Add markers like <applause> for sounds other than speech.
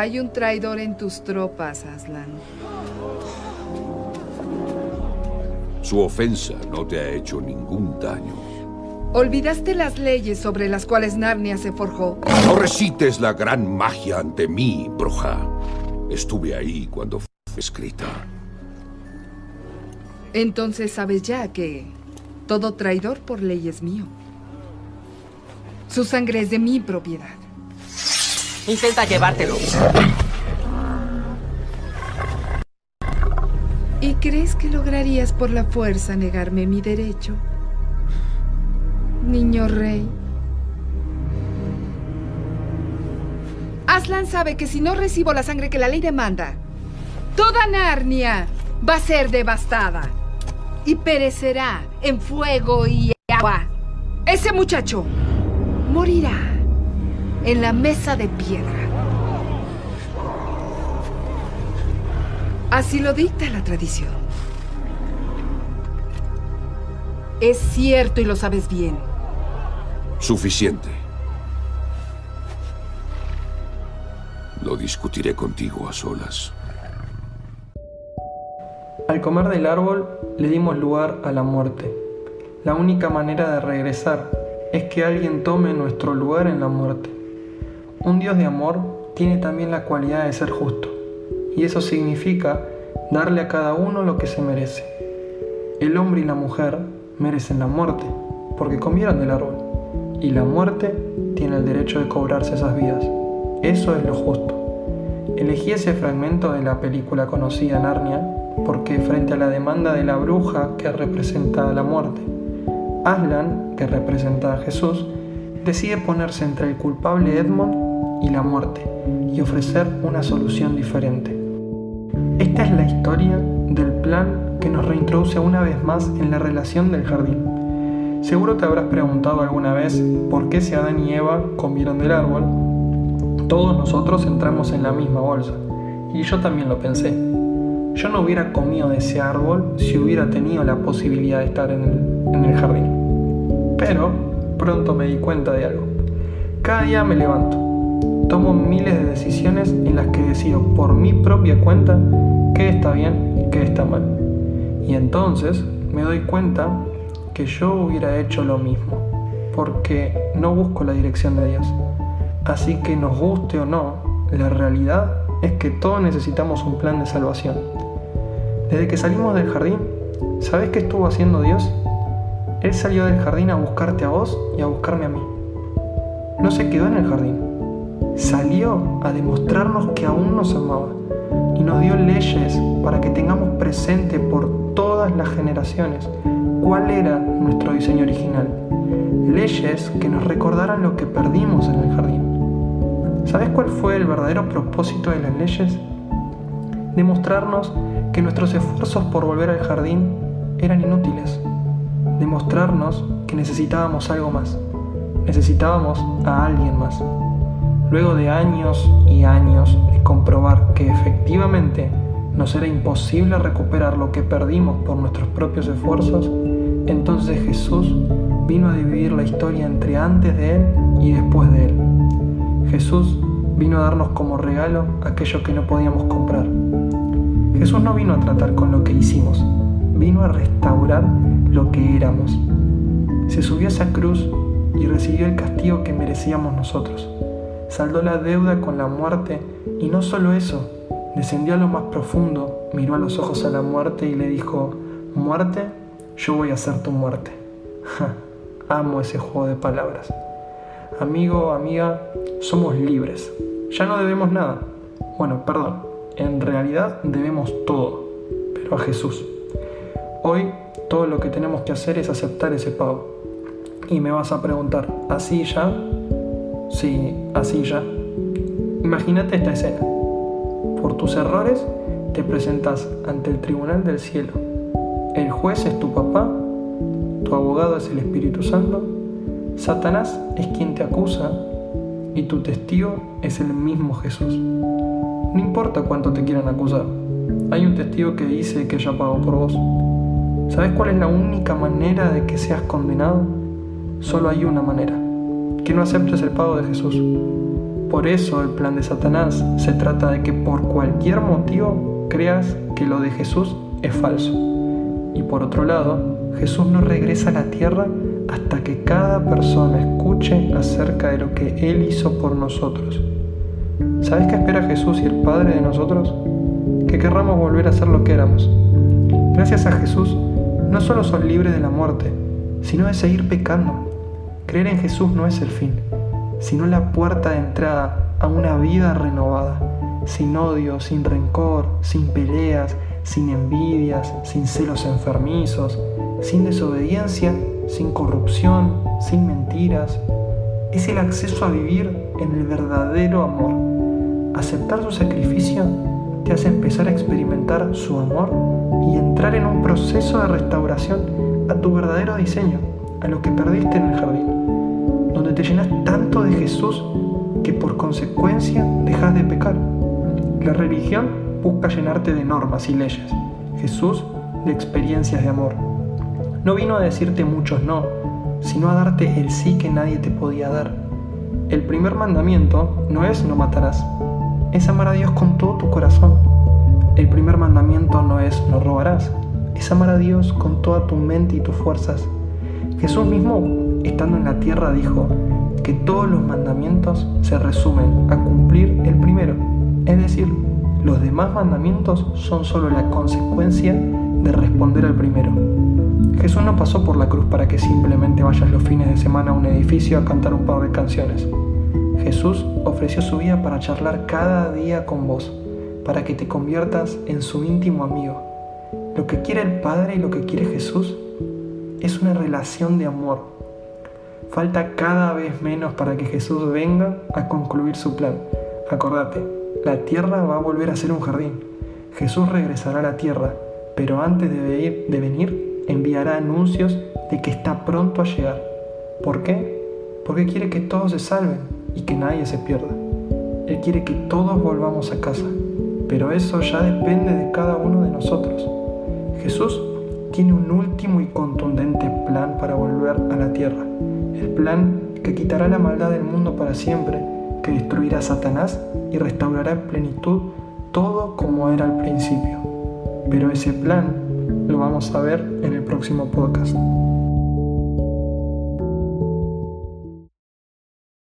Hay un traidor en tus tropas, Aslan. Su ofensa no te ha hecho ningún daño. Olvidaste las leyes sobre las cuales Narnia se forjó. No recites la gran magia ante mí, bruja. Estuve ahí cuando fue escrita. Entonces sabes ya que todo traidor por ley es mío. Su sangre es de mi propiedad. Intenta llevártelo. ¿Y crees que lograrías por la fuerza negarme mi derecho? Niño rey. Aslan sabe que si no recibo la sangre que la ley demanda, toda Narnia va a ser devastada y perecerá en fuego y agua. Ese muchacho morirá en la mesa de piedra. Así lo dicta la tradición. Es cierto y lo sabes bien. Suficiente. Lo discutiré contigo a solas. Al comer del árbol le dimos lugar a la muerte. La única manera de regresar es que alguien tome nuestro lugar en la muerte. Un Dios de amor tiene también la cualidad de ser justo, y eso significa darle a cada uno lo que se merece. El hombre y la mujer merecen la muerte, porque comieron del árbol, y la muerte tiene el derecho de cobrarse esas vidas. Eso es lo justo. Elegí ese fragmento de la película conocida Narnia porque frente a la demanda de la bruja que representa la muerte, Aslan, que representa a Jesús, decide ponerse entre el culpable Edmond y la muerte y ofrecer una solución diferente. Esta es la historia del plan que nos reintroduce una vez más en la relación del jardín. Seguro te habrás preguntado alguna vez por qué si Adán y Eva comieron del árbol, todos nosotros entramos en la misma bolsa. Y yo también lo pensé. Yo no hubiera comido de ese árbol si hubiera tenido la posibilidad de estar en el, jardín. Pero pronto me di cuenta de algo. Cada día me levanto, tomo miles de decisiones en las que decido por mi propia cuenta qué está bien y qué está mal. Y entonces me doy cuenta que yo hubiera hecho lo mismo, porque no busco la dirección de Dios. Así que nos guste o no, la realidad es que todos necesitamos un plan de salvación. Desde que salimos del jardín, ¿sabes qué estuvo haciendo Dios? Él salió del jardín a buscarte a vos y a buscarme a mí. No se quedó en el jardín. Salió a demostrarnos que aún nos amaba y nos dio leyes para que tengamos presente por todas las generaciones cuál era nuestro diseño original. Leyes que nos recordaran lo que perdimos en el jardín. ¿Sabes cuál fue el verdadero propósito de las leyes? Demostrarnos que nuestros esfuerzos por volver al jardín eran inútiles. Demostrarnos que necesitábamos algo más. Necesitábamos a alguien más. Luego de años y años de comprobar que efectivamente nos era imposible recuperar lo que perdimos por nuestros propios esfuerzos, entonces Jesús vino a dividir la historia entre antes de Él y después de Él. Jesús vino a darnos como regalo aquello que no podíamos comprar. Jesús no vino a tratar con lo que hicimos, vino a restaurar lo que éramos. Se subió a esa cruz y recibió el castigo que merecíamos nosotros. Saldó la deuda con la muerte y no solo eso, descendió a lo más profundo, miró a los ojos a la muerte y le dijo, muerte, yo voy a hacer tu muerte. <laughs> amo ese juego de palabras. Amigo, amiga, somos libres. Ya no debemos nada. Bueno, perdón, en realidad debemos todo, pero a Jesús. Hoy todo lo que tenemos que hacer es aceptar ese pago. Y me vas a preguntar, ¿así ya? Sí, así ya. Imagínate esta escena. Por tus errores te presentas ante el tribunal del cielo. El juez es tu papá, tu abogado es el Espíritu Santo Satanás es quien te acusa y tu testigo es el mismo Jesús. No importa cuánto te quieran acusar, hay un testigo que dice que ya pagó por vos. ¿Sabes cuál es la única manera de que seas condenado? Solo hay una manera, que no aceptes el pago de Jesús. Por eso el plan de Satanás se trata de que por cualquier motivo creas que lo de Jesús es falso. Y por otro lado, Jesús no regresa a la tierra hasta que cada persona escuche acerca de lo que Él hizo por nosotros. ¿Sabes qué espera Jesús y el Padre de nosotros? Que querramos volver a ser lo que éramos. Gracias a Jesús, no solo son libres de la muerte, sino de seguir pecando. Creer en Jesús no es el fin, sino la puerta de entrada a una vida renovada, sin odio, sin rencor, sin peleas, sin envidias, sin celos enfermizos, sin desobediencia, sin corrupción, sin mentiras. Es el acceso a vivir en el verdadero amor. Aceptar su sacrificio te hace empezar a experimentar su amor y entrar en un proceso de restauración a tu verdadero diseño, a lo que perdiste en el jardín, donde te llenas tanto de Jesús que por consecuencia dejas de pecar. La religión busca llenarte de normas y leyes, Jesús de experiencias de amor. No vino a decirte muchos no, sino a darte el sí que nadie te podía dar. El primer mandamiento no es no matarás, es amar a Dios con todo tu corazón. El primer mandamiento no es no robarás, es amar a Dios con toda tu mente y tus fuerzas. Jesús mismo, estando en la tierra, dijo que todos los mandamientos se resumen a cumplir el primero, es decir, los demás mandamientos son solo la consecuencia de responder al primero. Jesús no pasó por la cruz para que simplemente vayas los fines de semana a un edificio a cantar un par de canciones. Jesús ofreció su vida para charlar cada día con vos, para que te conviertas en su íntimo amigo. Lo que quiere el Padre y lo que quiere Jesús es una relación de amor. Falta cada vez menos para que Jesús venga a concluir su plan. Acordate, la tierra va a volver a ser un jardín. Jesús regresará a la tierra, pero antes de, de venir enviará anuncios de que está pronto a llegar. ¿Por qué? Porque quiere que todos se salven y que nadie se pierda. Él quiere que todos volvamos a casa, pero eso ya depende de cada uno de nosotros. Jesús tiene un último y contundente plan para volver a la tierra. El plan que quitará la maldad del mundo para siempre, que destruirá a Satanás y restaurará en plenitud todo como era al principio. Pero ese plan lo vamos a ver en el próximo podcast.